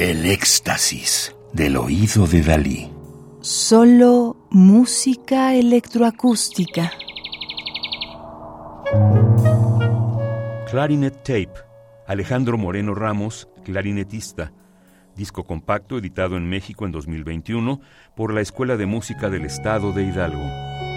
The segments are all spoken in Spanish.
El éxtasis del oído de Dalí. Solo música electroacústica. Clarinet Tape. Alejandro Moreno Ramos, clarinetista. Disco compacto editado en México en 2021 por la Escuela de Música del Estado de Hidalgo.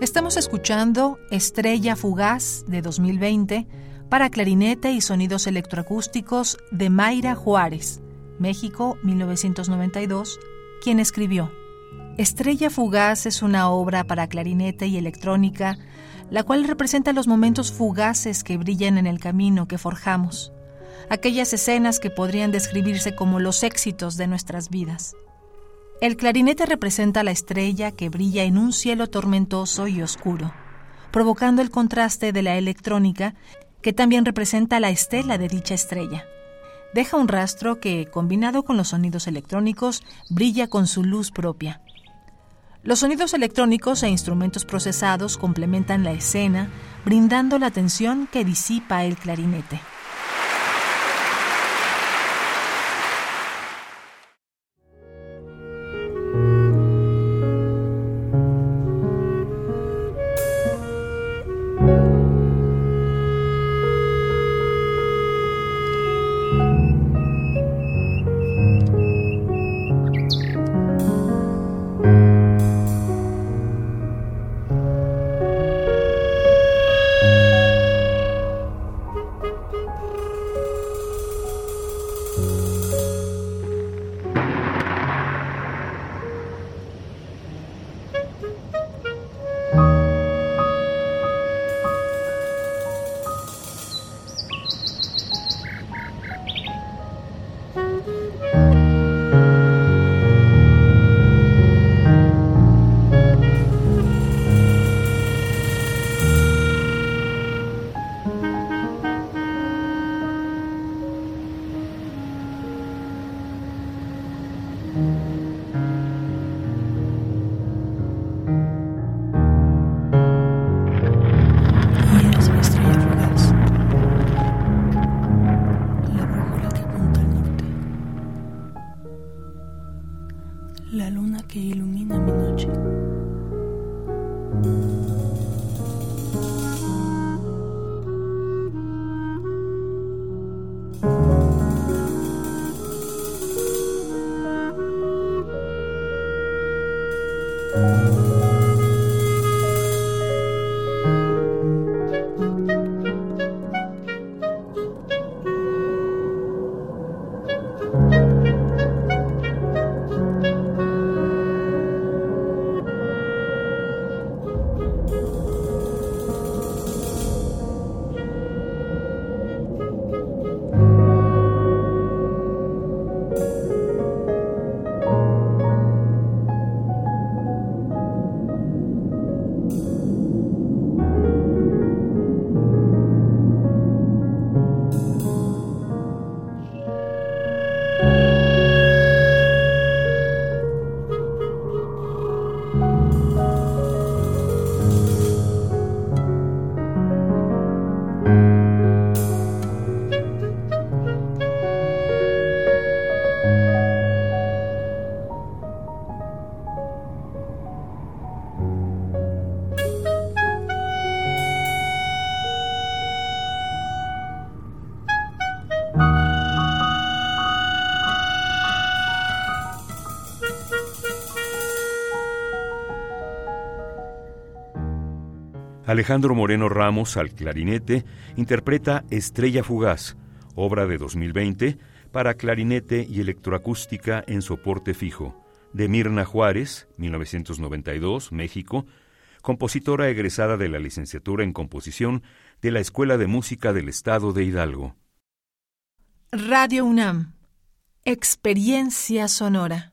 Estamos escuchando Estrella Fugaz de 2020 para clarinete y sonidos electroacústicos de Mayra Juárez, México 1992, quien escribió. Estrella Fugaz es una obra para clarinete y electrónica, la cual representa los momentos fugaces que brillan en el camino que forjamos, aquellas escenas que podrían describirse como los éxitos de nuestras vidas. El clarinete representa la estrella que brilla en un cielo tormentoso y oscuro, provocando el contraste de la electrónica que también representa la estela de dicha estrella. Deja un rastro que, combinado con los sonidos electrónicos, brilla con su luz propia. Los sonidos electrónicos e instrumentos procesados complementan la escena, brindando la tensión que disipa el clarinete. La luna que ilumina mi noche. Alejandro Moreno Ramos al clarinete interpreta Estrella Fugaz, obra de 2020 para clarinete y electroacústica en soporte fijo, de Mirna Juárez, 1992, México, compositora egresada de la licenciatura en composición de la Escuela de Música del Estado de Hidalgo. Radio UNAM, Experiencia Sonora.